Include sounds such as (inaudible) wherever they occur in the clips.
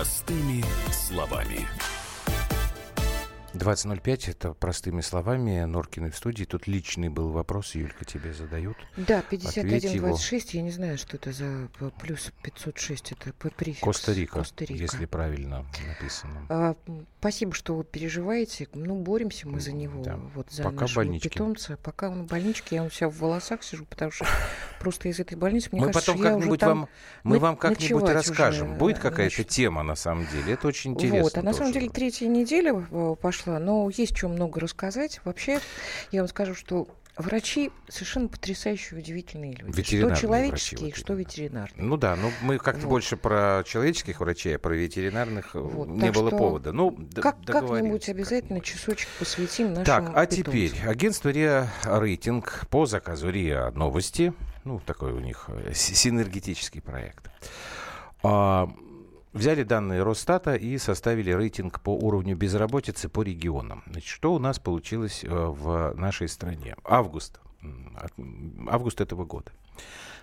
Простыми словами. 20.05, это простыми словами, Норкины в студии. Тут личный был вопрос, Юлька, тебе задают. Да, 5126, я не знаю, что это за плюс 506, это префикс. Коста-Рика, Коста если правильно написано. А, спасибо, что вы переживаете. Ну, боремся мы за него, да. вот за Пока нашего больнички. питомца. Пока он в больничке, я у себя в волосах сижу, потому что просто из этой больницы, мне мы кажется, потом как-нибудь вам, мы вам как-нибудь расскажем. Уже, Будет какая-то тема, на самом деле. Это очень интересно. Вот, а на самом деле третья неделя э, пошла пошла, но есть что много рассказать. Вообще, я вам скажу, что Врачи совершенно потрясающие, удивительные люди. Что человеческие, врачи, что ветеринарные. Ну да, ну мы как-то вот. больше про человеческих врачей, а про ветеринарных э, вот, не было повода. Ну, как, как-нибудь обязательно часочек посвятим нашему Так, а питомцу. теперь агентство РИА Рейтинг по заказу РИА Новости, ну такой у них э, синергетический проект, а, Взяли данные Росстата и составили рейтинг по уровню безработицы по регионам. Значит, что у нас получилось э, в нашей стране? Август. Август этого года.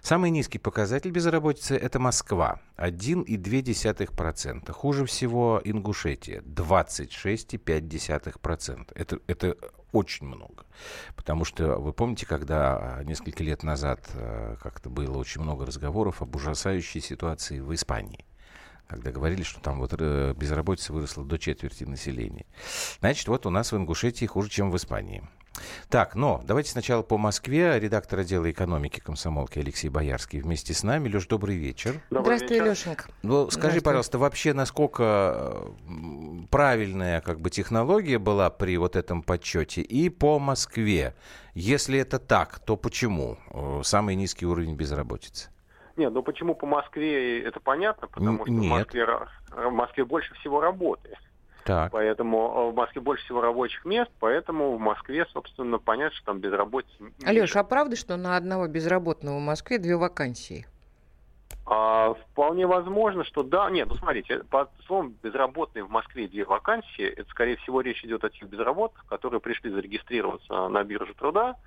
Самый низкий показатель безработицы – это Москва, 1,2%. Хуже всего Ингушетия, 26,5%. Это, это очень много. Потому что вы помните, когда несколько лет назад э, как-то было очень много разговоров об ужасающей ситуации в Испании – когда говорили, что там вот э, безработица выросла до четверти населения. Значит, вот у нас в Ингушетии хуже, чем в Испании. Так, но давайте сначала по Москве. Редактор отдела экономики комсомолки Алексей Боярский вместе с нами. Леш, добрый вечер. Добрый Здравствуй, вечер. Лешенька. Ну, скажи, пожалуйста, вообще, насколько правильная как бы технология была при вот этом подсчете и по Москве? Если это так, то почему э, самый низкий уровень безработицы? Нет, ну почему по Москве, это понятно, потому что Нет. в Москве, в Москве больше всего работы. Так. Поэтому э, в Москве больше всего рабочих мест, поэтому в Москве, собственно, понятно, что там безработица. Алеш, а правда, что на одного безработного в Москве две вакансии? А, вполне возможно, что да. Нет, ну смотрите, по словам безработные в Москве две вакансии, это, скорее всего, речь идет о тех безработных, которые пришли зарегистрироваться на бирже труда,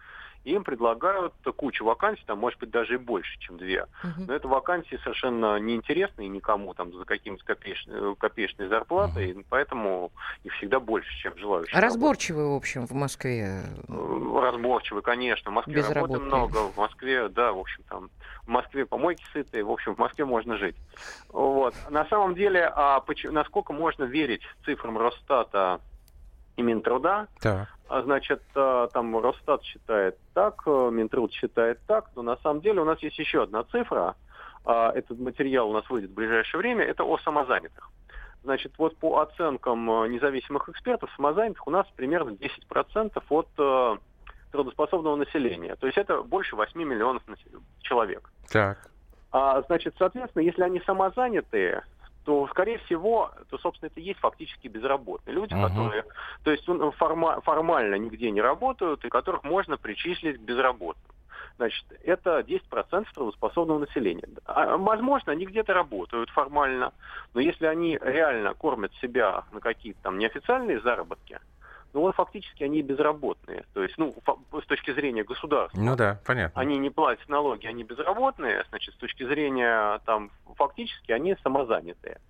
им предлагают кучу вакансий, там может быть даже и больше, чем две. Uh-huh. Но это вакансии совершенно неинтересные никому там за какими-то копеечной, копеечной зарплатой, uh-huh. поэтому их всегда больше, чем желающих. Разборчивые, в общем, в Москве? Э, разборчивые, конечно. В Москве работы много, в Москве, да, в общем, там, в Москве помойки сытые, в общем, в Москве можно жить. Вот. На самом деле, а, насколько можно верить цифрам Росстата и Минтруда. Так. А, значит, а, там Росстат считает так, э, Минтруд считает так, но на самом деле у нас есть еще одна цифра. А, этот материал у нас выйдет в ближайшее время, это о самозанятых. Значит, вот по оценкам независимых экспертов, самозанятых у нас примерно 10% от трудоспособного населения. То есть это больше 8 миллионов человек. Так. А, значит, соответственно, если они самозанятые, то, скорее всего, то, собственно, это и есть фактически безработные люди, uh-huh. которые, то есть ну, форма, формально нигде не работают, и которых можно причислить к безработным. Значит, это 10% трудоспособного населения. А, возможно, они где-то работают формально, но если они реально кормят себя на какие-то там неофициальные заработки, ну, он фактически они безработные. То есть, ну, с точки зрения государства. Ну да, понятно. Они не платят налоги, они безработные. Значит, с точки зрения, там, фактически они самозанятые.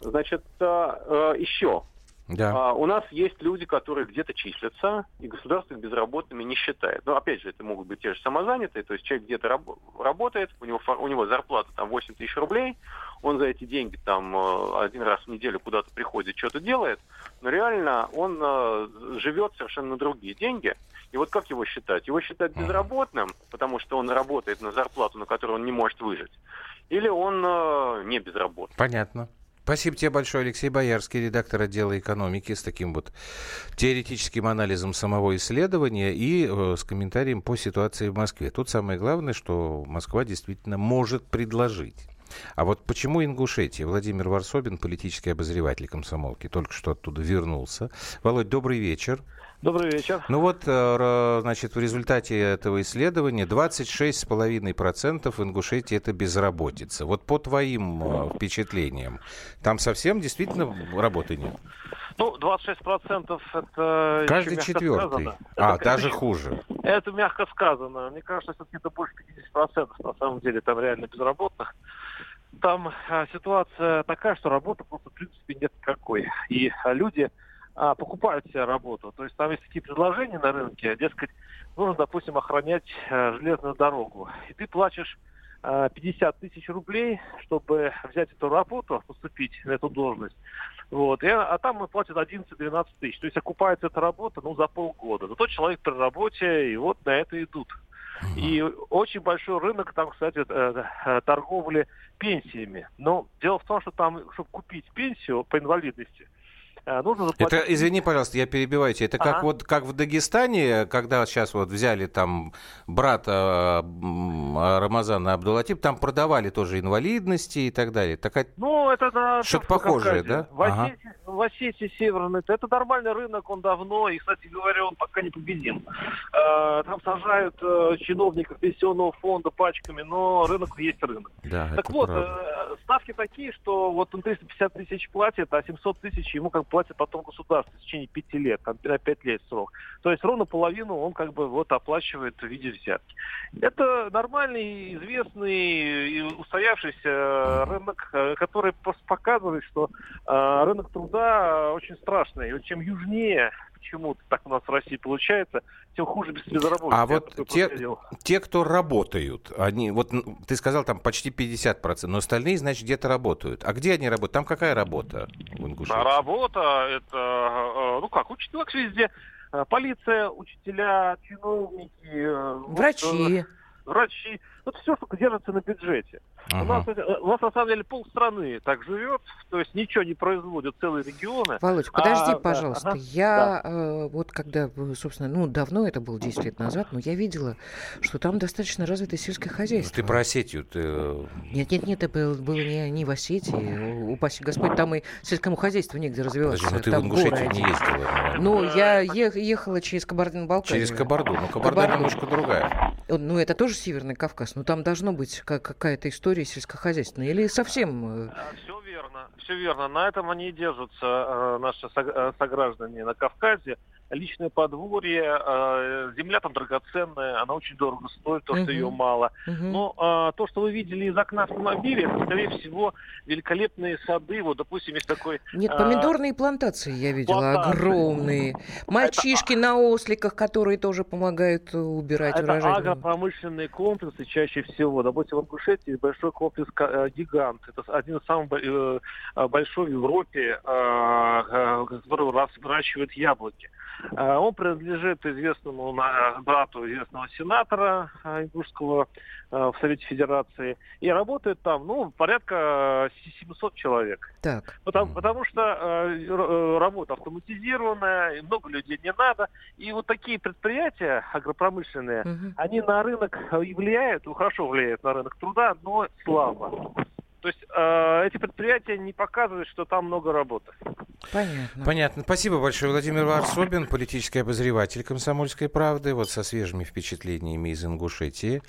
Значит, э, э, еще да. А, у нас есть люди, которые где-то числятся, и государство их безработными не считает. Но опять же, это могут быть те же самозанятые, то есть человек где-то раб- работает, у него, у него зарплата там 8 тысяч рублей, он за эти деньги там э, один раз в неделю куда-то приходит, что-то делает, но реально он э, живет совершенно на другие деньги. И вот как его считать? Его считать безработным, потому что он работает на зарплату, на которую он не может выжить, или он э, не безработный? Понятно. Спасибо тебе большое, Алексей Боярский, редактор отдела экономики, с таким вот теоретическим анализом самого исследования и э, с комментарием по ситуации в Москве. Тут самое главное, что Москва действительно может предложить. А вот почему Ингушетия? Владимир Варсобин, политический обозреватель комсомолки, только что оттуда вернулся. Володь, добрый вечер. Добрый вечер. Ну вот, э, значит, в результате этого исследования 26,5% в Ингушетии это безработица. Вот по твоим э, впечатлениям, там совсем действительно работы нет? Ну, 26% это... Каждый четвертый. Сказано. А, это, даже это, хуже. Это мягко сказано. Мне кажется, все-таки это больше 50% на самом деле там реально безработных. там а, ситуация такая, что работы просто, в принципе, нет никакой. И люди а, покупают себе работу. То есть там есть такие предложения на рынке, дескать, нужно, допустим, охранять а, железную дорогу. И ты платишь а, 50 тысяч рублей, чтобы взять эту работу, поступить на эту должность. Вот. И, а там мы платят 11-12 тысяч. То есть окупается эта работа ну, за полгода. Зато человек при работе, и вот на это идут. И очень большой рынок там, кстати, э, э, торговли пенсиями. Но дело в том, что там, чтобы купить пенсию по инвалидности, нужно заплатить... Это, извини, пожалуйста, я перебиваю тебя. Это ага. как вот как в Дагестане, когда сейчас вот взяли там брата Рамазана Абдулатип, там продавали тоже инвалидности и так далее. Такая... Ну, это на что-то похожее, да? В Осетии, ага. в Осетии Северной. Это нормальный рынок, он давно, и, кстати говоря, он пока не победим. Э, там сажают э, чиновников пенсионного фонда пачками, но рынок есть рынок. Да, так вот, правда. ставки такие, что вот он 350 тысяч платит, а 700 тысяч ему как платит потом государство в течение пяти лет, там, на пять лет срок. То есть ровно половину он как бы вот оплачивает в виде взятки. Это нормальный, известный и устоявшийся рынок, э, который показывает, что э, рынок труда очень страшный. И чем южнее почему-то так у нас в России получается, тем хуже без безработицы. А вот те, те, кто работают, они, вот ты сказал, там почти 50%, но остальные, значит, где-то работают. А где они работают? Там какая работа в Ингушетии? Работа, это, э, ну как, учителя везде. Э, полиция, учителя, чиновники. Э, Врачи. Вот, врачи. Это все, что держится на бюджете. Ага. У, нас, у нас, на самом деле, полстраны так живет, то есть ничего не производят целые регионы. Володь, подожди, а, пожалуйста. Да, я да. э, вот когда, собственно, ну, давно это было, 10 лет назад, но я видела, что там достаточно развитое сельское хозяйство. Ты про Осетию? Ты... Нет, нет, нет, это было не, не в Осетии. Упаси Господь, там и сельскому хозяйству негде развиваться. Подожди, но ты в Ингушетию не ездила. Ну, я ехала через Кабардино-Балкарию. Через Кабарду, но Кабарда Кабарду. немножко другая. Ну, это тоже Северный Кавказ, но там должно быть какая-то история сельскохозяйственная или совсем... Э, а, Все верно, все верно. На этом они и держатся, э, наши э, сограждане на Кавказе личное подворье, э, земля там драгоценная, она очень дорого стоит, то, что ее мало. Но э, то, что вы видели из окна автомобиля, это, скорее всего, великолепные сады. Вот, допустим, есть такой... Нет, э, помидорные плантации я видела, плантации. огромные. Мальчишки это... на осликах, которые тоже помогают убирать это урожай. Агропромышленные комплексы чаще всего. Допустим, в Ингушетии большой комплекс «Гигант». Это один из самых большой в Европе, который выращивает яблоки. Э, он принадлежит известному брату известного сенатора э, ингушского э, в Совете Федерации. И работает там, ну, порядка 700 человек. Так. Потому, потому что работа автоматизированная, много людей не надо. И вот такие предприятия агропромышленные, угу. они на рынок влияют, ну, хорошо влияют на рынок труда, но слабо. То есть э, эти предприятия не показывают, что там много работы. Понятно. Понятно. Спасибо большое. Владимир Варсобин, политический обозреватель «Комсомольской правды», вот со свежими впечатлениями из Ингушетии.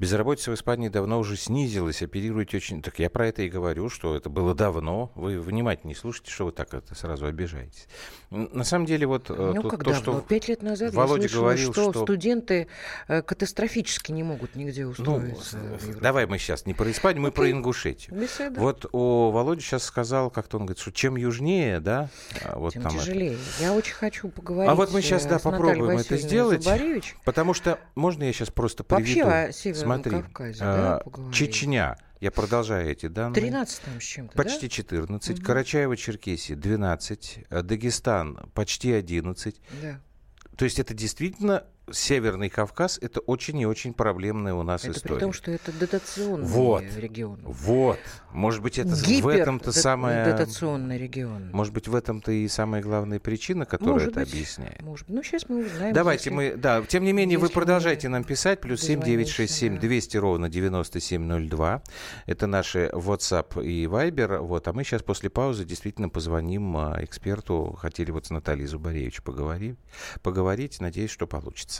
Безработица в Испании давно уже снизилась, оперируете очень... Так я про это и говорю, что это было давно. Вы внимательнее слушайте, что вы так это сразу обижаетесь. На самом деле вот э, ну, как то, что Пять лет назад Володя я слышала, говорил, что, что студенты э, катастрофически не могут нигде ну, устроиться. Ну, давай мы сейчас не про Испанию, мы okay. про Ингушетию. Беседа. Вот о Володя сейчас сказал, как-то он говорит, что чем южнее, да, а вот тем там тяжелее. Это... Я очень хочу поговорить. А вот мы сейчас, да, попробуем это сделать. Зубаревич. Потому что можно я сейчас просто приведу? Вообще о Северном Смотри, Кавказе да, Чечня. Я продолжаю эти данные. 13 там с чем-то, Почти да? 14. Угу. Карачаево-Черкесия 12. Дагестан почти 11. Да. То есть это действительно Северный Кавказ это очень и очень проблемная у нас это история. При том, что это дотационный вот, регион. Вот. Может быть, это Гипер в этом-то самая... дотационный регион. Может быть, в этом-то и самая главная причина, которая может это быть, объясняет. Может быть. Ну, сейчас мы узнаем. Давайте мы... Да, тем не менее, вы продолжайте нам писать. Плюс семь девять шесть семь двести ровно девяносто семь ноль два. Это наши WhatsApp и Viber. Вот. А мы сейчас после паузы действительно позвоним а, эксперту. Хотели вот с Натальей Зубаревич поговорить. Поговорить. Надеюсь, что получится.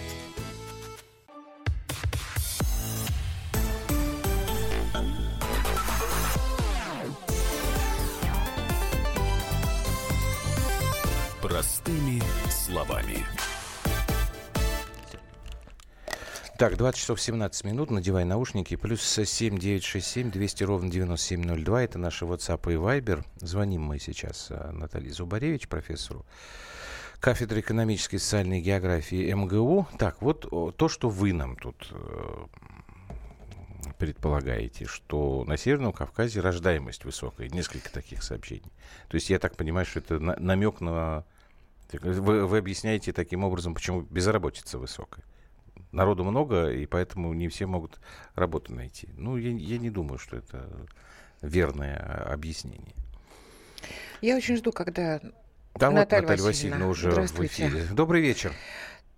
Простыми словами. Так, 20 часов 17 минут, надевай наушники, плюс 7 967 200 ровно 9702, это наши WhatsApp и Viber. Звоним мы сейчас э, Наталье Зубаревич, профессору кафедры экономической и социальной географии МГУ. Так, вот то, что вы нам тут э, предполагаете, что на Северном Кавказе рождаемость высокая. Несколько таких сообщений. То есть я так понимаю, что это намек на... Вы, вы объясняете таким образом, почему безработица высокая народу много, и поэтому не все могут работу найти. Ну, я, я не думаю, что это верное объяснение. Я очень жду, когда да Наталья, вот Наталья Васильевна, Васильевна уже в эфире. Добрый вечер.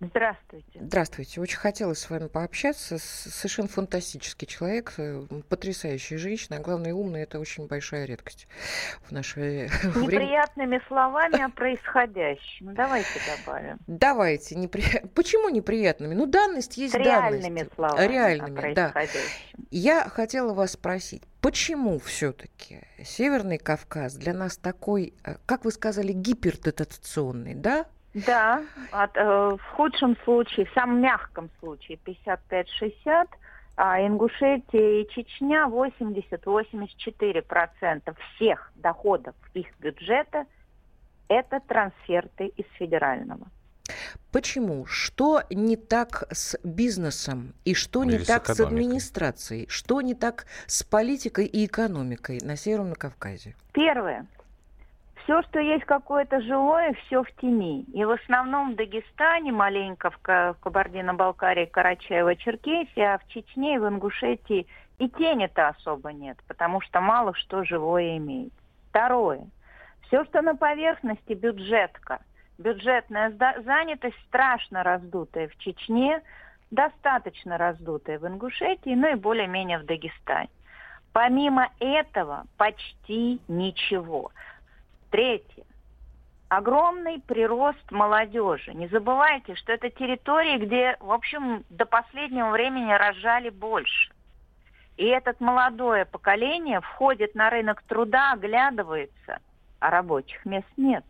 Здравствуйте. Здравствуйте. Очень хотелось с вами пообщаться. Совершенно фантастический человек, э, потрясающая женщина, а главное умная. Это очень большая редкость в наше (laughs) время. Неприятными словами о происходящем. Давайте добавим. Давайте. Непри... Почему неприятными? Ну, данность есть Реальными данность. словами Реальными, да. Я хотела вас спросить, почему все-таки Северный Кавказ для нас такой, э, как вы сказали, гипердотационный, да? Да, от, э, в худшем случае, в самом мягком случае 55-60, а Ингушетия и Чечня 80-84% всех доходов их бюджета – это трансферты из федерального. Почему? Что не так с бизнесом и что Или не так с администрацией? Что не так с политикой и экономикой на Северном Кавказе? Первое все, что есть какое-то живое, все в тени. И в основном в Дагестане, маленько в Кабардино-Балкарии, Карачаево-Черкесии, а в Чечне и в Ингушетии и тени-то особо нет, потому что мало что живое имеет. Второе. Все, что на поверхности, бюджетка. Бюджетная занятость страшно раздутая в Чечне, достаточно раздутая в Ингушетии, ну и более-менее в Дагестане. Помимо этого почти ничего. Третье. Огромный прирост молодежи. Не забывайте, что это территории, где, в общем, до последнего времени рожали больше. И этот молодое поколение входит на рынок труда, оглядывается, а рабочих мест нет.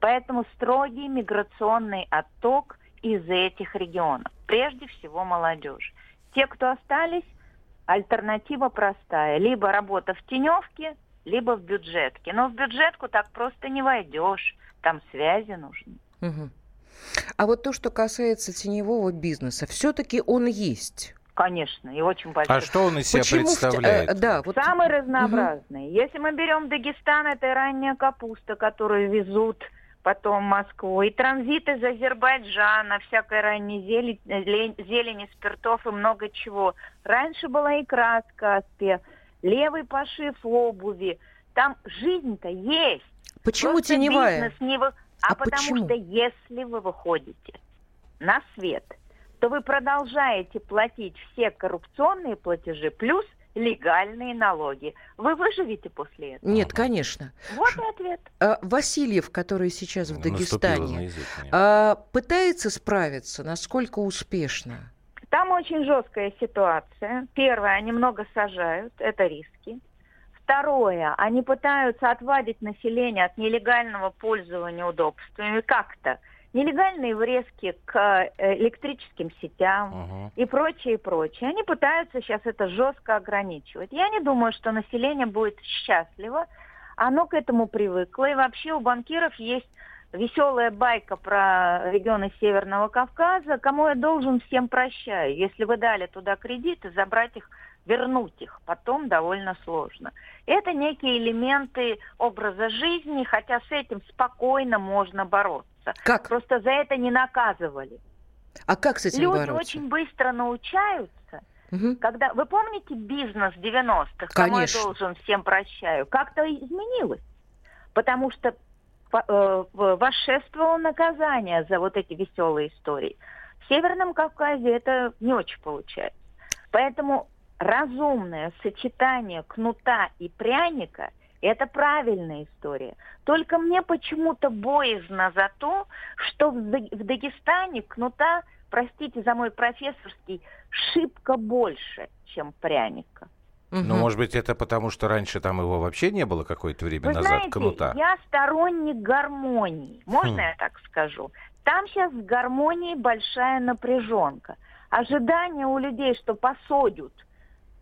Поэтому строгий миграционный отток из этих регионов. Прежде всего молодежь. Те, кто остались, альтернатива простая. Либо работа в теневке, либо в бюджетке. Но в бюджетку так просто не войдешь. Там связи нужны. Угу. А вот то, что касается теневого бизнеса, все-таки он есть. Конечно, и очень большой. А что он из себя Почему представляет? Э, да, вот... Самый разнообразный. Угу. Если мы берем Дагестан, это ранняя капуста, которую везут потом в Москву, и транзит из Азербайджана, всякой ранней зелени, зелени, спиртов и много чего. Раньше была икра с Каспия левый пошив обуви. Там жизнь-то есть. Почему Просто теневая? Не вы... А, а потому почему? что если вы выходите на свет, то вы продолжаете платить все коррупционные платежи плюс легальные налоги. Вы выживете после этого? Нет, конечно. Вот и ответ. А, Васильев, который сейчас в Дагестане, а, пытается справиться, насколько успешно? Там очень жесткая ситуация. Первое, они много сажают, это риски. Второе, они пытаются отвадить население от нелегального пользования удобствами как-то. Нелегальные врезки к э, электрическим сетям uh-huh. и прочее, и прочее. Они пытаются сейчас это жестко ограничивать. Я не думаю, что население будет счастливо. Оно к этому привыкло. И вообще у банкиров есть веселая байка про регионы Северного Кавказа. Кому я должен, всем прощаю. Если вы дали туда кредиты, забрать их, вернуть их потом довольно сложно. Это некие элементы образа жизни, хотя с этим спокойно можно бороться. Как? Просто за это не наказывали. А как с этим Люди бороться? очень быстро научаются Угу. Когда, вы помните бизнес 90-х? Кому я должен, всем прощаю. Как-то изменилось. Потому что э, восшествовало наказание за вот эти веселые истории. В Северном Кавказе это не очень получается. Поэтому разумное сочетание кнута и пряника – это правильная история. Только мне почему-то боязно за то, что в Дагестане кнута, простите за мой профессорский, шибко больше, чем пряника. Ну, может быть, это потому, что раньше там его вообще не было какое-то время Вы назад, знаете, кнута? я сторонник гармонии. Можно хм. я так скажу? Там сейчас в гармонии большая напряженка. Ожидание у людей, что посадят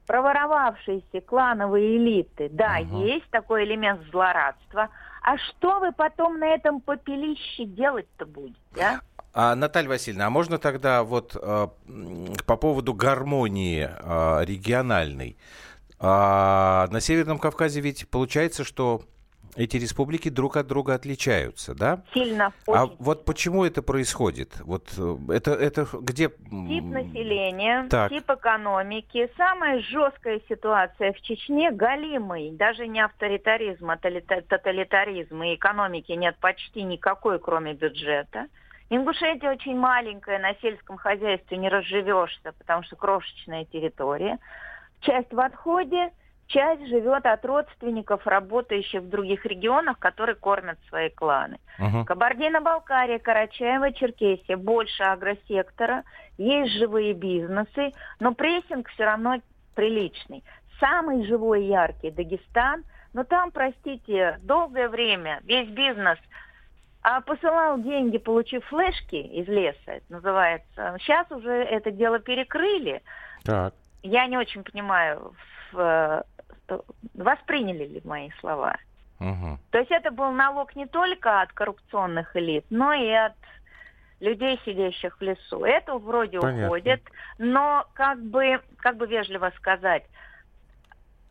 проворовавшиеся клановые элиты, да, угу. есть такой элемент злорадства. А что вы потом на этом попелище делать-то будете, а? А, Наталья Васильевна, а можно тогда вот э, по поводу гармонии э, региональной? Э, на Северном Кавказе ведь получается, что эти республики друг от друга отличаются, да? Сильно. А очень. А вот почему это происходит? Вот э, это, это где? Тип населения, так. тип экономики. Самая жесткая ситуация в Чечне галимый. Даже не авторитаризм, а тоталитаризм. И экономики нет почти никакой, кроме бюджета. Ингушетия очень маленькая, на сельском хозяйстве не разживешься, потому что крошечная территория. Часть в отходе, часть живет от родственников, работающих в других регионах, которые кормят свои кланы. Uh-huh. Кабардино-Балкария, Карачаево, Черкесия, больше агросектора, есть живые бизнесы, но прессинг все равно приличный. Самый живой и яркий Дагестан, но там, простите, долгое время весь бизнес – а посылал деньги, получив флешки из леса, это называется. Сейчас уже это дело перекрыли. Так. Я не очень понимаю, в, восприняли ли мои слова. Угу. То есть это был налог не только от коррупционных элит, но и от людей, сидящих в лесу. Это вроде Понятно. уходит, но как бы, как бы вежливо сказать,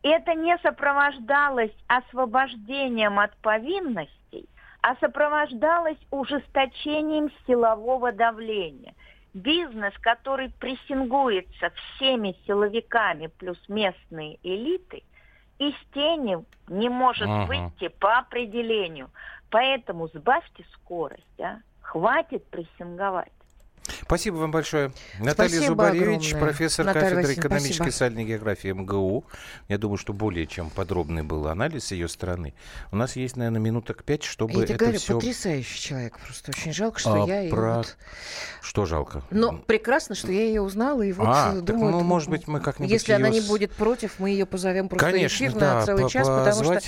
это не сопровождалось освобождением от повинностей, а сопровождалось ужесточением силового давления. Бизнес, который прессингуется всеми силовиками плюс местные элиты, из тени не может ага. выйти по определению. Поэтому сбавьте скорость, а? хватит прессинговать. Спасибо вам большое. Наталья спасибо Зубаревич, огромное. профессор Наталья кафедры экономической спасибо. и социальной географии МГУ. Я думаю, что более чем подробный был анализ ее стороны. У нас есть, наверное, минуток пять, чтобы я это говорю, все... потрясающий человек. Просто очень жалко, что а, я про... ее... Вот... Что жалко? Ну, прекрасно, что я ее узнала. И вот а, думаю, так, ну, может быть, мы как-нибудь Если ее... она не будет против, мы ее позовем просто Конечно, эфир да, на целый час, потому что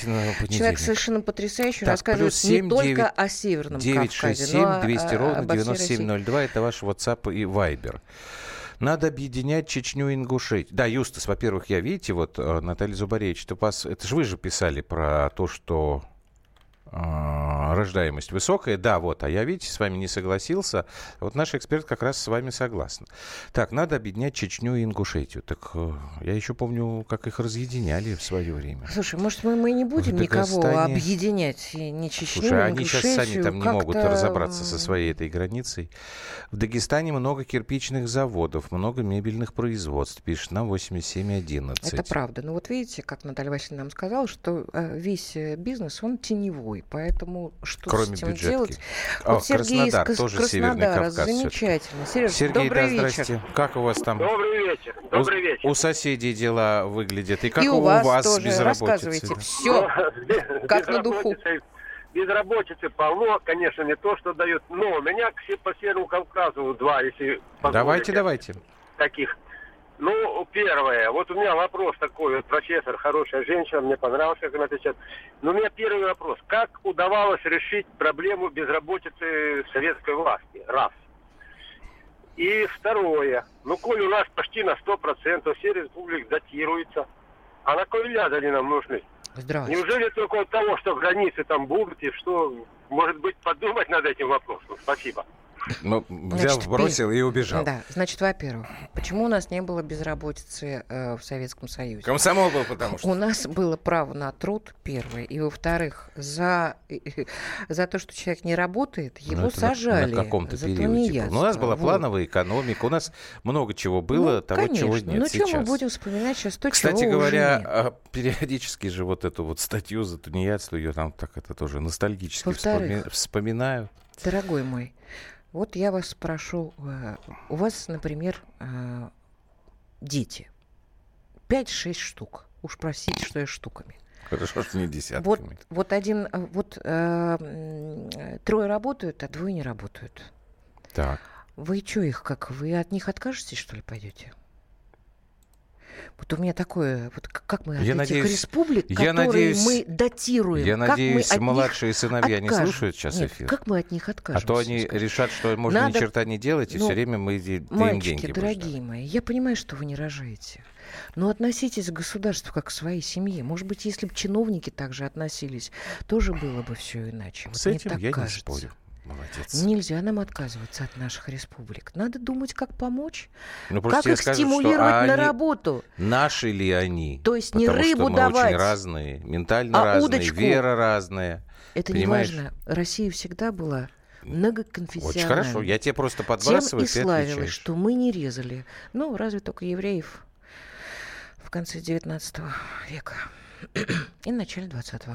человек совершенно потрясающий, так, рассказывает 7, не 9, только о Северном 967 Кавказе, 200 ровно 9702. Это ваш WhatsApp и Viber. Надо объединять Чечню и Ингушетию. Да, Юстас, во-первых, я, видите, вот э, Наталья Зубаревич, это, вас, это же вы же писали про то, что рождаемость высокая. Да, вот, а я, видите, с вами не согласился. Вот наш эксперт как раз с вами согласен. Так, надо объединять Чечню и Ингушетию. Так э, я еще помню, как их разъединяли в свое время. Слушай, может, мы, мы не будем никого объединять? Не Чечню, Слушай, а они сейчас сами там не могут разобраться со своей этой границей. В Дагестане много кирпичных заводов, много мебельных производств, пишет нам 8711. Это правда. Ну вот видите, как Наталья Васильевна нам сказала, что э, весь э, бизнес, он теневой. Поэтому что Кроме с этим бюджетки. делать? О, вот Сергей Краснодар, из тоже Северный Кавказ. Замечательно. Сереж, Сергей, добрый да, здрасте. вечер. Как у вас там? Добрый вечер. Добрый у, вечер. У соседей дела выглядят. И как И у, у вас, вас тоже. безработица? Рассказывайте. Все. (laughs) Как на духу. Безработицы полно, конечно, не то, что дают. Но у меня по Северному Кавказу два, если Давайте, давайте. Таких ну, первое, вот у меня вопрос такой, вот профессор, хорошая женщина, мне понравилось, как она отвечает. Но у меня первый вопрос. Как удавалось решить проблему безработицы советской власти? Раз. И второе. Ну, коль у нас почти на 100% все республики датируются, а на кой ляд они нам нужны? Неужели только от того, что границы там будут, и что, может быть, подумать над этим вопросом? Спасибо. Ну, взял, значит, бросил и убежал. Да, значит, во-первых, почему у нас не было безработицы э, в Советском Союзе? Комсомол был, потому что... У нас было право на труд, первое. И, во-вторых, за, за то, что человек не работает, ну, его ну, сажали. На, каком-то периоде. Ну, у нас была вот. плановая экономика, у нас много чего было, ну, того, конечно. чего нет Ну, сейчас. что мы будем вспоминать сейчас то, Кстати чего говоря, уже нет. А, периодически же вот эту вот статью за тунеядство, ее там так это тоже ностальгически вспоми... вспоминаю. Дорогой мой, вот я вас спрошу, э, у вас, например, э, дети. 5-6 штук. Уж простите, что я штуками. Хорошо, что не десятками. Вот, вот один, э, вот э, трое работают, а двое не работают. Так. Вы что их, как, вы от них откажетесь, что ли, пойдете? Вот у меня такое, вот как мы от я этих надеюсь, республик, я которые надеюсь, мы датируем, я как надеюсь, мы от младшие них сыновья откажем. не слушают сейчас Нет, эфир. как мы от них откажемся? А то они скажем. решат, что можно Надо... ни черта не делать, и ну, все время мы им мальчики, деньги дорогие мои, я понимаю, что вы не рожаете. Но относитесь к государству как к своей семье. Может быть, если бы чиновники также относились, тоже было бы все иначе. С вот этим я кажется. не спорю. Молодец. Нельзя нам отказываться от наших республик. Надо думать, как помочь, ну, как их скажу, стимулировать что, а на работу. Наши ли они? То есть не Потому рыбу что давать, очень разные, ментально а разные, удочку. вера разная. Это Понимаешь? не важно. Россия всегда была многоконфессиональной. Очень хорошо, я тебе просто подбрасываю, Тем и славилась, что мы не резали. Ну, разве только евреев в конце 19 века (clears throat) и начале 20-го.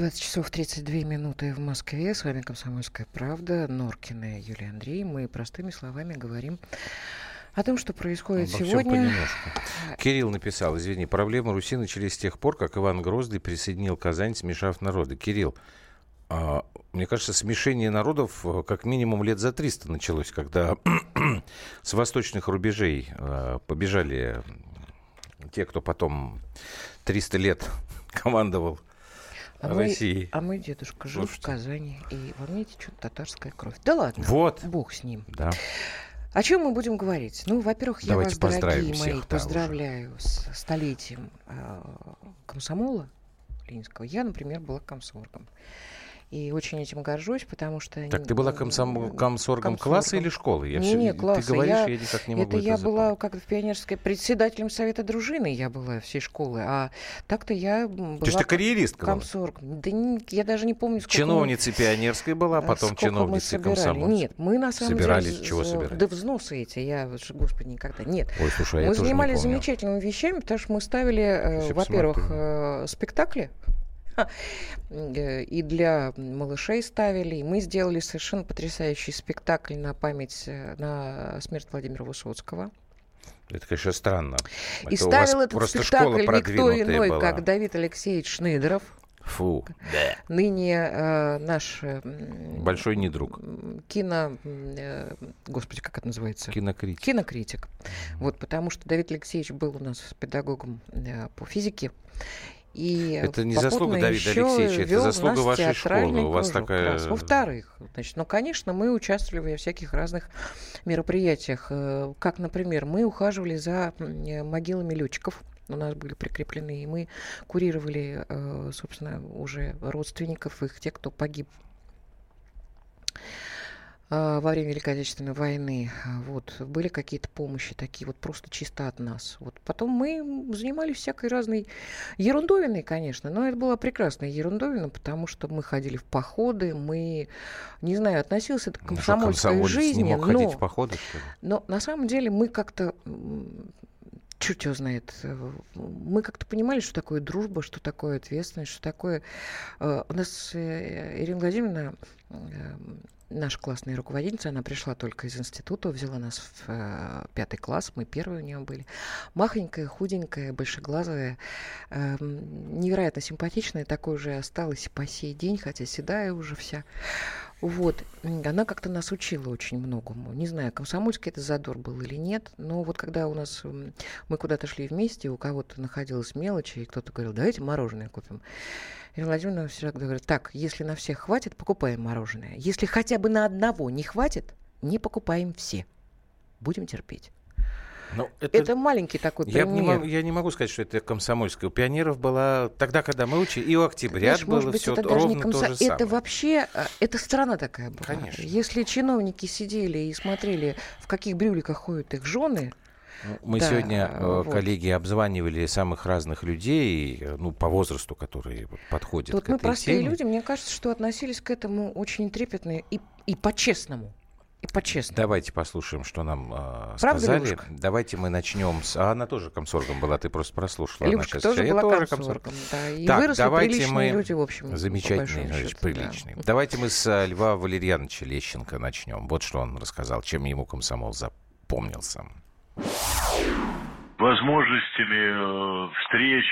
20 часов 32 минуты в Москве. С вами «Комсомольская правда». Норкина и Юлия Андрей. Мы простыми словами говорим о том, что происходит Обо сегодня. Кирилл написал, извини, проблемы Руси начались с тех пор, как Иван Грозный присоединил Казань, смешав народы. Кирилл, а, мне кажется, смешение народов э, как минимум лет за 300 началось, когда (clears throat) с восточных рубежей э, побежали те, кто потом 300 лет (laughs) командовал а Россией. Мы, а мой дедушка жил Слушайте. в Казани, и во мне течет татарская кровь. Да ладно, вот. бог с ним. Да. О чем мы будем говорить? Ну, во-первых, я Давайте вас, дорогие всех, мои, да, поздравляю уже. с столетием э, комсомола Ленинского. Я, например, была комсоргом. И очень этим горжусь, потому что... Так ты была комсом... комсоргом, комсоргом класса или школы? Я не, все... не, класса. Ты говоришь, я, я никак не могу это, это я запомнить. была как в пионерской председателем совета дружины, я была всей школы, а так-то я была... То есть ты карьеристка комсорг. Да не, я даже не помню, сколько Чиновницей мы... пионерской была, потом чиновницей комсомольской. Нет, мы на самом собирались, деле... чего собирали? Да взносы эти, я, господи, никогда... Нет. Ой, слушай, а мы занимались замечательными вещами, потому что мы ставили, э, во-первых, э, спектакли, и для малышей ставили. И мы сделали совершенно потрясающий спектакль на память э, на смерть Владимира Высоцкого. Это, конечно, странно. И это ставил этот спектакль никто иной, была. как Давид Алексеевич Шнейдеров. Фу. Ныне э, наш... Э, Большой недруг. Кино... Э, господи, как это называется? Кинокритик. Кинокритик. Вот, потому что Давид Алексеевич был у нас педагогом э, по физике. И это не заслуга Давида Алексеевича, это заслуга вашей школы. У вас такая... Раз. Во-вторых, значит, ну, конечно, мы участвовали во всяких разных мероприятиях. Э, как, например, мы ухаживали за могилами летчиков у нас были прикреплены, и мы курировали, э, собственно, уже родственников их, тех, кто погиб во время Великой Отечественной войны. Вот, были какие-то помощи такие вот просто чисто от нас. Вот. Потом мы занимались всякой разной ерундовиной, конечно, но это была прекрасная ерундовина, потому что мы ходили в походы, мы, не знаю, относились это к комсомольской жизни. Не мог но, ходить в походы, что ли? но на самом деле мы как-то черт его знает. Мы как-то понимали, что такое дружба, что такое ответственность, что такое... Э, у нас э, Ирина Владимировна наша классная руководительница, она пришла только из института, взяла нас в э, пятый класс, мы первые у нее были. Махонькая, худенькая, большеглазая, э, невероятно симпатичная, такой же осталась по сей день, хотя седая уже вся. Вот. Она как-то нас учила очень многому. Не знаю, комсомольский это задор был или нет, но вот когда у нас мы куда-то шли вместе, у кого-то находилась мелочь, и кто-то говорил, давайте мороженое купим. Ирина Владимировна всегда говорит, так, если на всех хватит, покупаем мороженое. Если хотя бы на одного не хватит, не покупаем все. Будем терпеть. Но ну, это, это маленький такой я пример. Не могу, я не могу сказать, что это комсомольская. У пионеров была тогда, когда мы учили, и у октябрят Знаешь, было быть, все это ровно комсо... то же самое. Это вообще, э, это страна такая была. Конечно. Если чиновники сидели и смотрели, в каких брюликах ходят их жены, ну, мы да, сегодня, э, вот. коллеги, обзванивали самых разных людей, э, ну, по возрасту, которые подходят Тут к мы этой простые теме. люди, мне кажется, что относились к этому очень трепетно и, и по-честному. И по-честному. Давайте послушаем, что нам э, сказали. Левушка? Давайте мы начнем с... А она тоже комсоргом была, ты просто прослушала. Левушка она тоже была тоже комсоргом, да. И так, давайте мы... люди, в общем. Замечательные, значит, приличные. Да. Давайте мы с э, Льва Валерьяновича Лещенко начнем. Вот что он рассказал, чем ему комсомол запомнился возможностями э, встреч,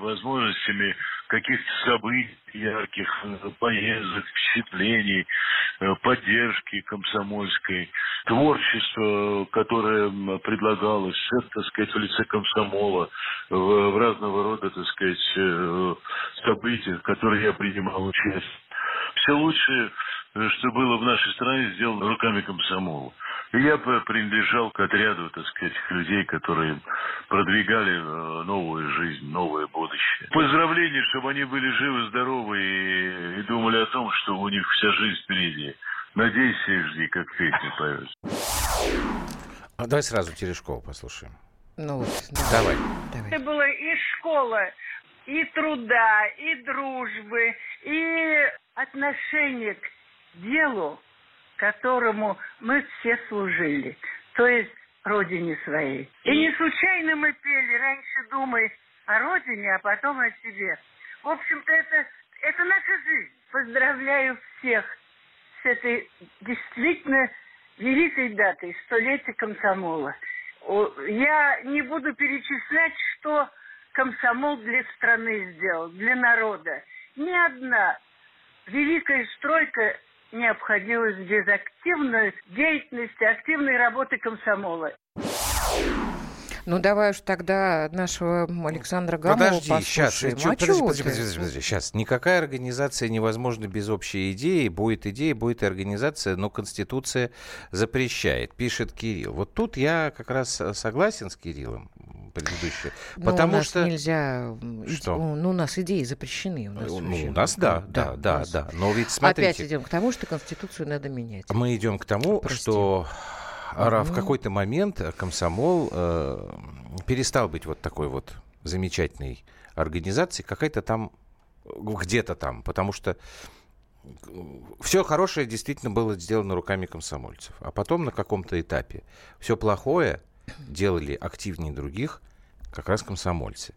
возможностями каких-то событий ярких, э, поездок, впечатлений, э, поддержки комсомольской, творчество, которое предлагалось, так сказать, в лице комсомола, в, в разного рода, так сказать, событиях, в которых я принимал участие. Все лучшее, что было в нашей стране, сделано руками комсомола. Я принадлежал к отряду, так сказать, людей, которые продвигали э, новую жизнь, новое будущее. Поздравления, чтобы они были живы, здоровы и, и думали о том, что у них вся жизнь впереди. Надейся и жди, как песня поет. А давай сразу Терешкова послушаем. Ну вот, давай. давай. Это было и школа, и труда, и дружбы, и отношение к делу, которому мы все служили, то есть родине своей. И не случайно мы пели «Раньше думай о родине, а потом о себе». В общем-то, это, это наша жизнь. Поздравляю всех с этой действительно великой датой, столетия комсомола. Я не буду перечислять, что комсомол для страны сделал, для народа. Ни одна великая стройка не обходилось без активной деятельности, активной работы комсомола. Ну, давай уж тогда нашего Александра Гамова Подожди, послушаем. сейчас, а подожди, подожди, подожди, подожди, подожди, сейчас. Никакая организация невозможна без общей идеи. Будет идея, будет и организация, но Конституция запрещает, пишет Кирилл. Вот тут я как раз согласен с Кириллом предыдущее. Но потому у нас что нельзя. Что? Ну, у нас идеи запрещены. У нас, ну, у нас да, да, да, да, да. Но ведь смотрите. Опять идем к тому, что конституцию надо менять. Мы идем к тому, Прости. что угу. в какой-то момент комсомол э, перестал быть вот такой вот замечательной организацией, какая-то там где-то там, потому что все хорошее действительно было сделано руками комсомольцев. А потом на каком-то этапе все плохое делали активнее других как раз комсомольцы.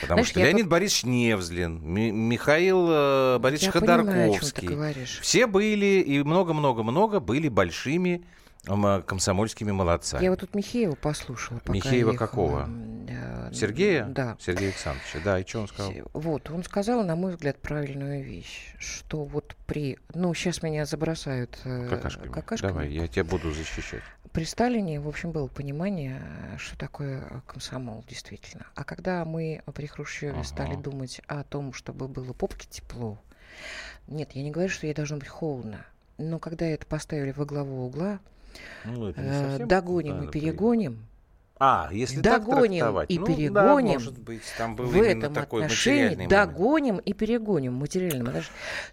Потому Знаешь, что Леонид тут... Борисович Невзлин, Ми- Михаил э, Борисович я Ходорковский, понимаю, все были и много-много-много были большими комсомольскими молодцами. Я вот тут Михеева послушала. Пока Михеева ехала. какого? Сергея? Да. Сергея Александровича. Да, и что он сказал? Вот, он сказал, на мой взгляд, правильную вещь, что вот при... Ну, сейчас меня забросают э, какашками. какашками. Давай, я тебя буду защищать. При Сталине, в общем, было понимание, что такое комсомол, действительно. А когда мы при Хрущеве ага. стали думать о том, чтобы было попке тепло, нет, я не говорю, что ей должно быть холодно, но когда это поставили во главу угла, ну, э, догоним да, и перегоним. А, если догоним так и ну, перегоним. Да, может быть, там был в этом такой отношении догоним и перегоним материальным,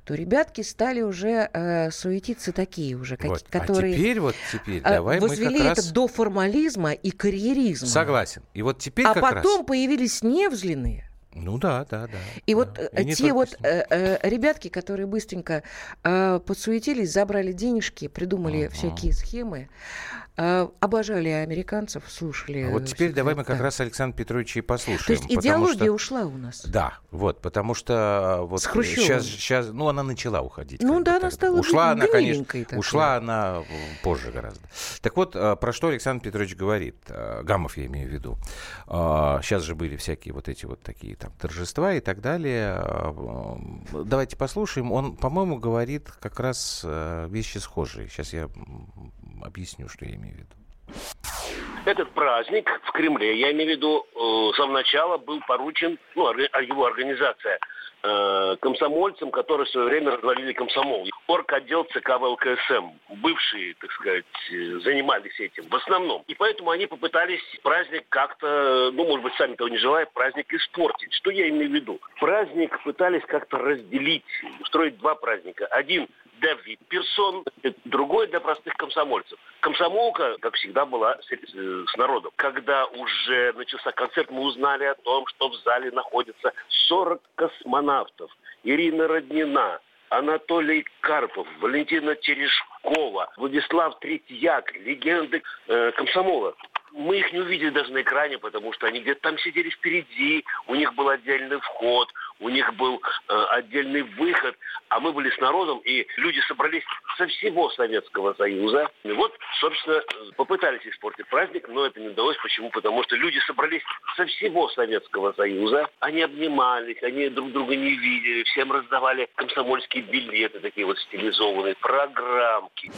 то ребятки стали уже э, суетиться такие уже, вот. А которые. А теперь вот теперь э, давай возвели мы как это раз... до формализма и карьеризма. Согласен. И вот теперь а как потом раз... появились невзлиные. Ну да, да, да. И да. вот и э, те вот э, э, ребятки, которые быстренько э, подсуетились, забрали денежки, придумали uh-huh. всякие схемы, обожали американцев, слушали. А вот теперь давай мы как да. раз Александр Петрович и послушаем. То есть идеология что... ушла у нас. Да, вот, потому что а, вот сейчас, сейчас, ну, она начала уходить. Ну да, она стала ушла она, конечно, такой. ушла она позже гораздо. Так вот, а, про что Александр Петрович говорит, Гамов я имею в виду. Сейчас же были всякие вот эти вот такие там торжества и так далее. Давайте послушаем. Он, по-моему, говорит как раз вещи схожие. Сейчас я объясню, что я имею в виду. Этот праздник в Кремле, я имею в виду, э, с самого начала был поручен, ну, его организация, э, комсомольцам, которые в свое время развалили комсомол. Орг-отдел ЦК ВЛКСМ, бывшие, так сказать, э, занимались этим в основном. И поэтому они попытались праздник как-то, ну, может быть, сами того не желая, праздник испортить. Что я имею в виду? Праздник пытались как-то разделить, устроить два праздника. Один – для вип-персон, другой для простых комсомольцев. Комсомолка, как всегда, была с, с народом. Когда уже начался концерт, мы узнали о том, что в зале находится 40 космонавтов. Ирина Роднина, Анатолий Карпов, Валентина Терешкова, Владислав Третьяк, легенды э, комсомола мы их не увидели даже на экране, потому что они где-то там сидели впереди, у них был отдельный вход, у них был э, отдельный выход, а мы были с народом, и люди собрались со всего Советского Союза. И вот, собственно, попытались испортить праздник, но это не удалось. Почему? Потому что люди собрались со всего Советского Союза, они обнимались, они друг друга не видели, всем раздавали комсомольские билеты, такие вот стилизованные, программки.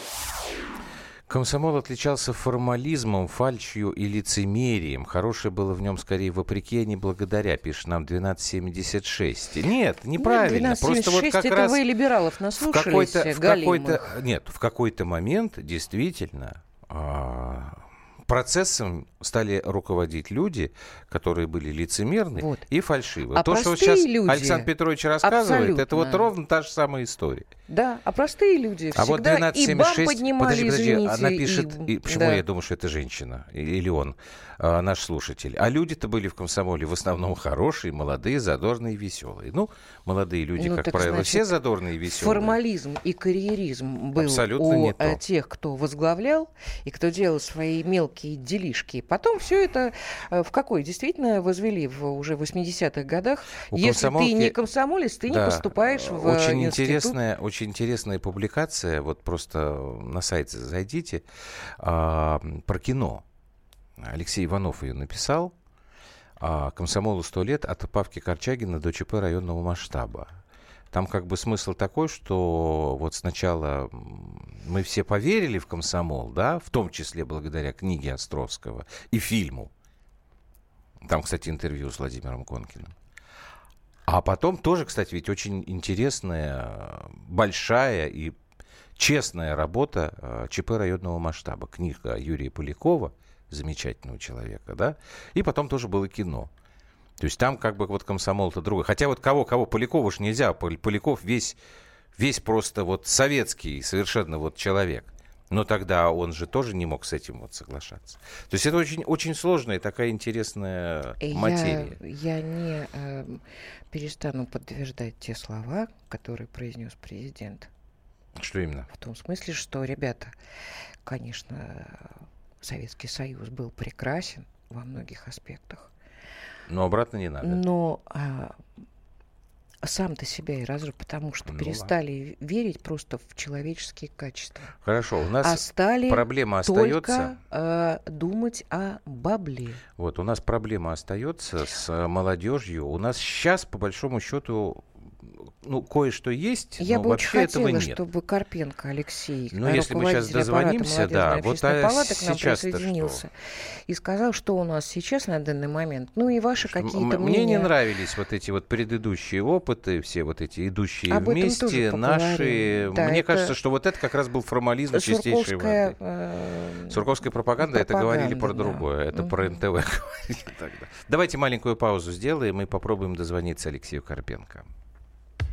Комсомол отличался формализмом, фальшью и лицемерием. Хорошее было в нем скорее вопреки, а не благодаря, пишет нам 1276. Нет, неправильно. Нет, 1276 Просто вот как это раз вы либералов наслушались, в какой-то, в какой-то, Нет, в какой-то момент действительно а, процессом стали руководить люди, которые были лицемерны вот. и фальшивы. А То, что сейчас люди, Александр Петрович рассказывает, абсолютно. это вот ровно та же самая история. Да, а простые люди а вот 1276, и поднимали, подожди, подожди, извините, она пишет, и, и почему да. я думаю, что это женщина или он, а, наш слушатель. А люди-то были в комсомоле в основном хорошие, молодые, задорные, веселые. Ну, молодые люди, ну, как правило, значит, все задорные и веселые. Формализм и карьеризм был Абсолютно у то. тех, кто возглавлял и кто делал свои мелкие делишки. Потом все это э, в какой? Действительно возвели в уже 80-х годах. У Если ты не комсомолец, ты да, не поступаешь в очень институт. интересная, очень интересная публикация. Вот просто на сайт зайдите а, про кино. Алексей Иванов ее написал. А, «Комсомолу сто лет от Павки Корчагина до ЧП районного масштаба». Там как бы смысл такой, что вот сначала мы все поверили в комсомол, да, в том числе благодаря книге Островского и фильму. Там, кстати, интервью с Владимиром Конкиным. А потом тоже, кстати, ведь очень интересная, большая и честная работа э, ЧП районного масштаба. Книга Юрия Полякова, замечательного человека, да, и потом тоже было кино. То есть там как бы вот комсомол-то другой. Хотя вот кого-кого, Полякова уж нельзя. Поляков весь, весь просто вот советский совершенно вот человек. Но тогда он же тоже не мог с этим вот соглашаться. То есть это очень, очень сложная такая интересная материя. Я, я не э, перестану подтверждать те слова, которые произнес президент. Что именно? В том смысле, что, ребята, конечно, Советский Союз был прекрасен во многих аспектах. Но обратно не надо. Но а, сам-то себя и разрушил, потому что ну, перестали ладно. верить просто в человеческие качества. Хорошо, у нас а стали проблема остается. Только, э, думать о бабле. Вот у нас проблема остается с молодежью. У нас сейчас, по большому счету, ну, кое-что есть, Я но бы вообще очень этого хотела, нет. чтобы Карпенко Алексей, ну, если мы сейчас дозвонимся, да, вот а палаты к нам присоединился и сказал, что у нас сейчас на данный момент, ну и ваши какие-то мнения. Мне не нравились вот эти вот предыдущие опыты, все вот эти идущие Об вместе, наши. Да, Мне кажется, что вот это как раз был формализм чистейшей воды. Э... Сурковская пропаганда, пропаганда, это говорили про да. другое, это угу. про НТВ (laughs) говорили тогда. Давайте маленькую паузу сделаем и попробуем дозвониться Алексею Карпенко.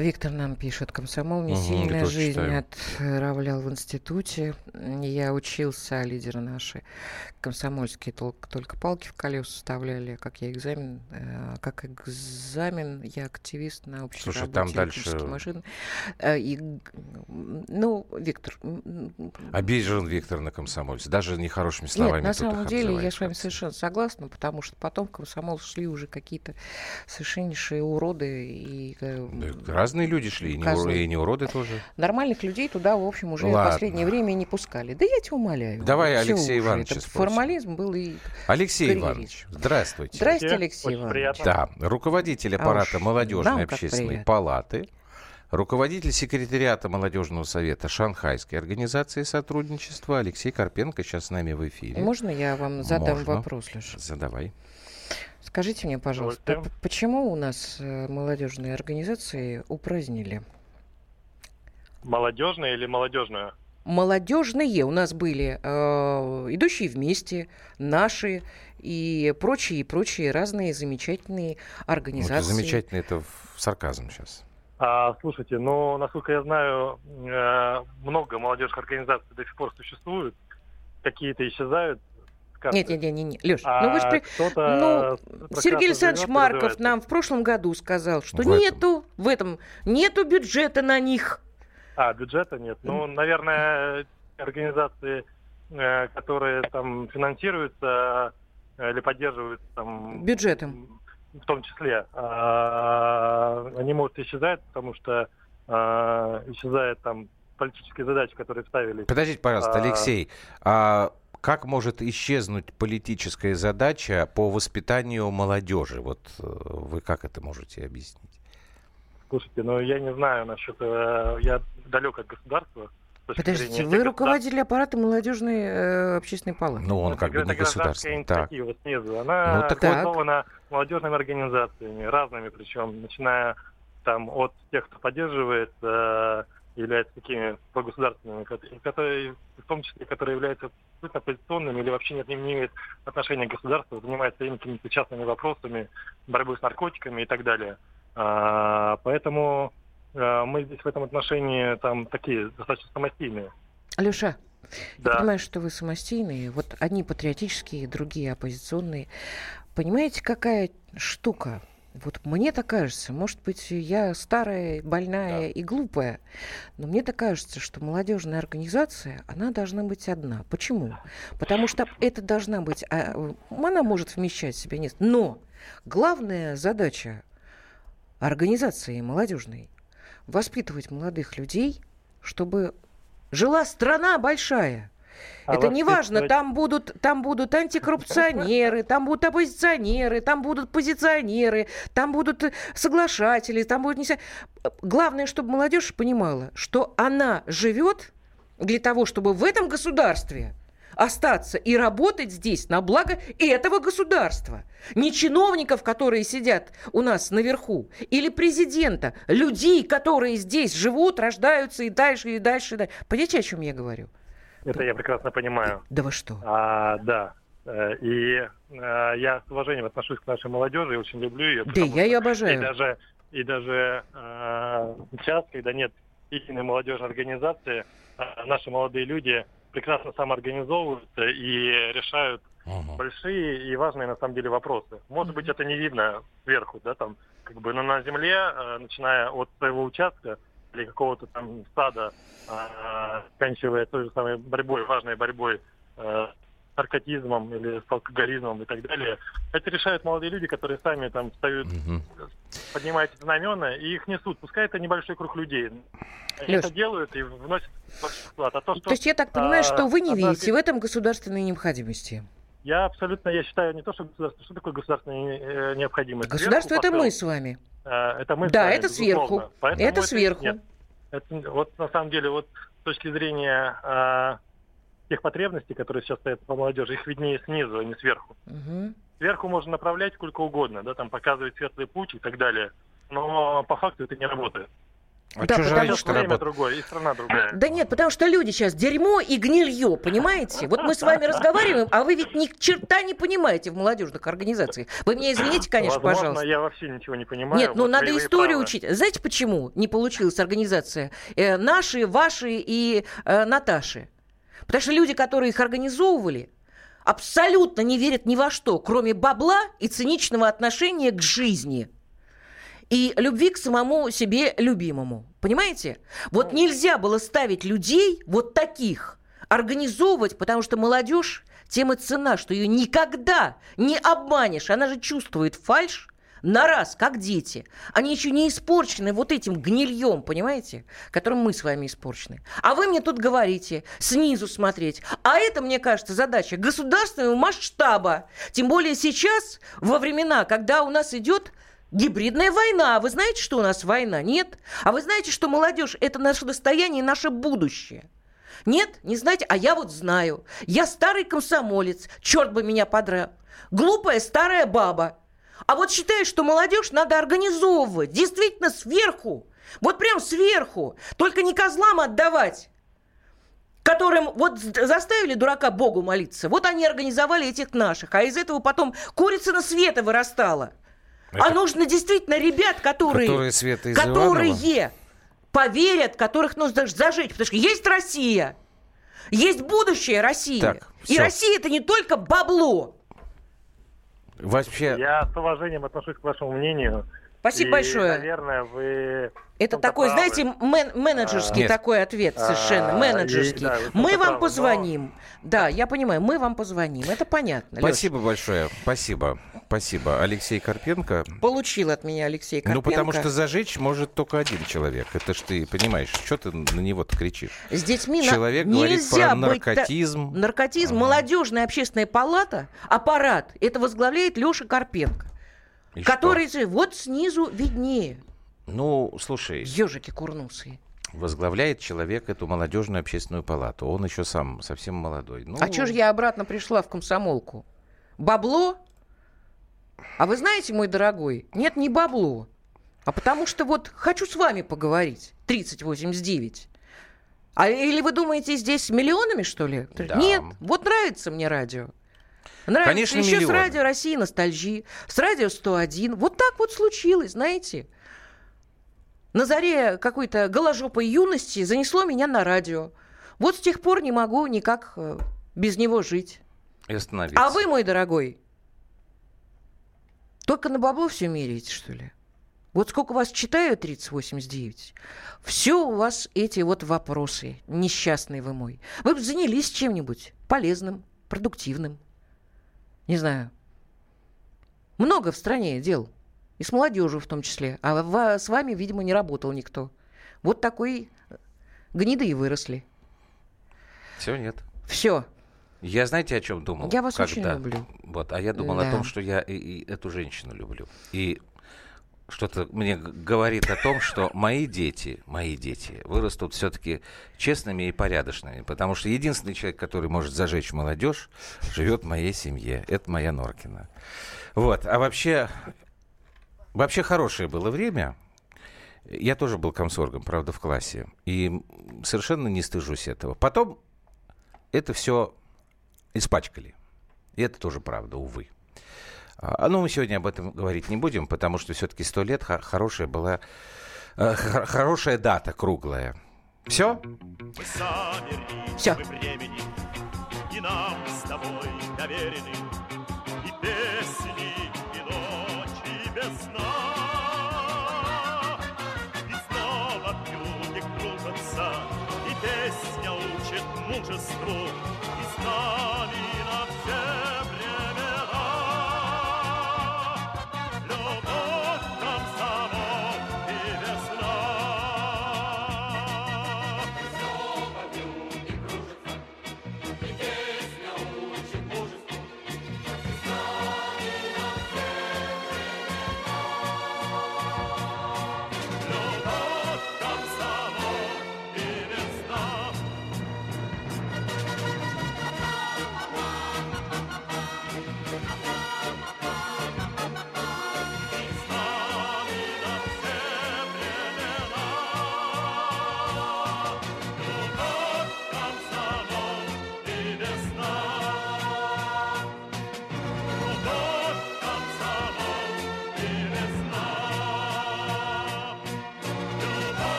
Виктор нам пишет, комсомол не угу, сильная жизнь читаю. отравлял в институте. Я учился, а лидеры наши комсомольские только, только палки в колеса вставляли, как я экзамен, э, как экзамен, я активист на общей Слушай, работе там дальше... машин. Э, и, ну, Виктор... Обижен Виктор на комсомольце, даже нехорошими словами. Нет, на самом деле я с вами совершенно согласна, потому что потом в комсомол шли уже какие-то совершеннейшие уроды и... Э, да, разные люди шли, и не, и не уроды тоже. Нормальных людей туда, в общем, уже Ладно. в последнее время не пускали. Да я тебя умоляю. Давай Алексей Иванович Это формализм был и Алексей Иванович, здравствуйте. Здравствуйте, Алексей Очень Иванович. Приятно. Да, руководитель аппарата а молодежной общественной палаты, руководитель секретариата молодежного совета Шанхайской организации сотрудничества Алексей Карпенко сейчас с нами в эфире. Можно я вам задам Можно. вопрос, Леша? Задавай. Скажите мне, пожалуйста, почему у нас э, молодежные организации упразднили? Молодежные или молодежную? Молодежные у нас были, э, идущие вместе, наши и прочие, и прочие разные замечательные организации. Ну, это замечательно, это в сарказм сейчас. А, слушайте, ну, насколько я знаю, э, много молодежных организаций до сих пор существуют, какие-то исчезают, карты. Нет, нет, нет, нет, Леш, а ну вы же... Ну, Сергей Александрович Марков нам в прошлом году сказал, что в нету этом. в этом, нету бюджета на них. А, бюджета нет. Ну, наверное, организации, э, которые там финансируются э, или поддерживаются там... Бюджетом. В том числе. А, они могут исчезать, потому что а, исчезает там политические задачи, которые ставили. Подождите, пожалуйста, а, Алексей. А как может исчезнуть политическая задача по воспитанию молодежи? Вот э, вы как это можете объяснить? Слушайте, ну я не знаю насчет... Э, я далек от государства. Подождите, вы руководитель аппарата молодежной э, общественной палаты. Ну, он как бы не государственный. Так. снизу. Она ну, так так. молодежными организациями, разными причем, начиная там от тех, кто поддерживает э, являются такими прогосударственными, которые, в том числе, которые являются абсолютно оппозиционными или вообще нет, не имеют отношения к государству, занимаются именно какими-то частными вопросами, борьбой с наркотиками и так далее. А, поэтому а, мы здесь в этом отношении там такие достаточно самостийные. Алеша, да. я понимаю, что вы самостийные. Вот одни патриотические, другие оппозиционные. Понимаете, какая штука? Вот мне так кажется, может быть, я старая, больная да. и глупая, но мне так кажется, что молодежная организация, она должна быть одна. Почему? Потому что это должна быть, а, она может вмещать в себя нет, но главная задача организации молодежной воспитывать молодых людей, чтобы жила страна большая – а это не важно, там будут, там будут антикоррупционеры, там будут оппозиционеры, там будут позиционеры, там будут соглашатели, там будут не... Главное, чтобы молодежь понимала, что она живет для того, чтобы в этом государстве остаться и работать здесь на благо этого государства. Не чиновников, которые сидят у нас наверху, или президента, людей, которые здесь живут, рождаются и дальше, и дальше, и дальше. Понимаете, о чем я говорю? Это я прекрасно понимаю. Да вы что? А, да. Э, и а, я с уважением отношусь к нашей молодежи и очень люблю ее. Да, я ее обожаю. И даже, и даже а, сейчас, когда нет истинной молодежной организации, а, наши молодые люди прекрасно самоорганизовываются и решают uh большие и важные на самом деле вопросы. Может uh быть, это не видно сверху, да, там, как бы, но на земле, начиная от своего участка, или какого-то там стада, а, заканчивая той же самой борьбой, важной борьбой э, наркотизмом или с алкоголизмом и так далее. Это решают молодые люди, которые сами там встают, угу. поднимают знамена и их несут. Пускай это небольшой круг людей. Леш. Это делают и вносят вклад. А то, что, то есть я так понимаю, а, что вы не а, видите в этом государственной необходимости? Я абсолютно, я считаю, не то, что государство, что такое государственная э, необходимость. Государство это мы с вами. Э, это мы. Да, вами, это сверху. Поэтому это сверху. Нет. Это, вот на самом деле, вот с точки зрения э, тех потребностей, которые сейчас стоят по молодежи, их виднее снизу, а не сверху. Угу. Сверху можно направлять сколько угодно, да, там показывать светлый путь и так далее. Но по факту это не работает. А да, что потому что время другое, и страна другая. Да нет, потому что люди сейчас дерьмо и гнилье, понимаете? Вот мы с вами разговариваем, а вы ведь ни черта не понимаете в молодежных организациях. Вы меня извините, конечно, Возможно, пожалуйста. я вообще ничего не понимаю. Нет, ну вот надо историю правы. учить. Знаете, почему не получилась организация? Э, наши, ваши и э, Наташи. Потому что люди, которые их организовывали, абсолютно не верят ни во что, кроме бабла и циничного отношения к жизни – и любви к самому себе любимому. Понимаете? Вот нельзя было ставить людей вот таких, организовывать, потому что молодежь тем и цена, что ее никогда не обманешь. Она же чувствует фальш на раз, как дети. Они еще не испорчены вот этим гнильем, понимаете, которым мы с вами испорчены. А вы мне тут говорите, снизу смотреть. А это, мне кажется, задача государственного масштаба. Тем более сейчас, во времена, когда у нас идет Гибридная война. Вы знаете, что у нас война? Нет. А вы знаете, что молодежь – это наше достояние и наше будущее? Нет, не знаете? А я вот знаю. Я старый комсомолец, черт бы меня подрал. Глупая старая баба. А вот считаю, что молодежь надо организовывать. Действительно, сверху. Вот прям сверху. Только не козлам отдавать которым вот заставили дурака Богу молиться. Вот они организовали этих наших. А из этого потом курица на света вырастала. Это... А нужно действительно ребят, которые, которые, Света из которые поверят, которых нужно зажить. Потому что есть Россия, есть будущее России. Так, И Россия это не только бабло. Вообще... Я с уважением отношусь к вашему мнению. Спасибо и, большое. Наверное, вы это такой, правы. знаете, мен менеджерский а, такой ответ совершенно, а, менеджерский. И, да, мы вам правы, позвоним. Но... Да, я понимаю, мы вам позвоним. Это понятно. Спасибо Леша. большое. Спасибо. Спасибо. Алексей Карпенко. Получил от меня Алексей Карпенко. Ну, потому что зажечь может только один человек. Это ж ты понимаешь, что ты на него-то кричишь? С детьми Человек на... говорит про наркотизм. Та... Наркотизм. Ага. Молодежная общественная палата, аппарат. Это возглавляет Леша Карпенко. И который что? вот снизу виднее. Ну, слушай. Ежики курнусые. Возглавляет человек эту молодежную общественную палату. Он еще сам совсем молодой. Ну... А что же я обратно пришла в комсомолку? Бабло? А вы знаете, мой дорогой, нет, не бабло. А потому что вот хочу с вами поговорить. 3089. А или вы думаете, здесь миллионами, что ли? Да. Нет, вот нравится мне радио. Нравится. Конечно, Еще миллионы. с радио России ностальжи, с радио 101. Вот так вот случилось, знаете на заре какой-то голожопой юности занесло меня на радио. Вот с тех пор не могу никак э, без него жить. И остановиться. А вы, мой дорогой, только на бабло все меряете, что ли? Вот сколько вас читаю, 3089, все у вас эти вот вопросы, несчастный вы мой. Вы бы занялись чем-нибудь полезным, продуктивным. Не знаю. Много в стране дел. И с молодежью в том числе. А с вами, видимо, не работал никто. Вот такой гниды и выросли. Все, нет. Все. Я знаете, о чем думал? Я вас когда? очень люблю. Вот, а я думал да. о том, что я и, и эту женщину люблю. И что-то мне говорит о том, что мои дети, мои дети вырастут все-таки честными и порядочными, потому что единственный человек, который может зажечь молодежь, живет в моей семье. Это моя Норкина. Вот. А вообще, Вообще хорошее было время. Я тоже был комсоргом, правда, в классе. И совершенно не стыжусь этого. Потом это все испачкали. И это тоже правда, увы. А, ну, мы сегодня об этом говорить не будем, потому что все-таки сто лет хорошая была... Э, хорошая дата, круглая. Все? Все. И нам с тобой доверены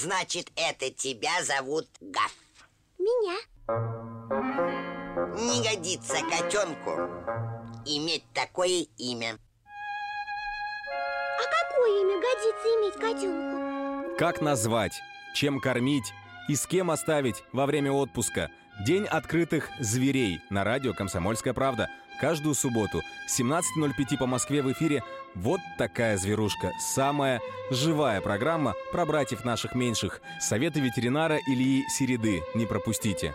Значит, это тебя зовут Гаф. Меня. Не годится котенку иметь такое имя. А какое имя годится иметь котенку? Как назвать, чем кормить и с кем оставить во время отпуска? День открытых зверей на радио «Комсомольская правда». Каждую субботу 17.05 по Москве в эфире «Вот такая зверушка». Самая живая программа про братьев наших меньших. Советы ветеринара Ильи Середы. Не пропустите.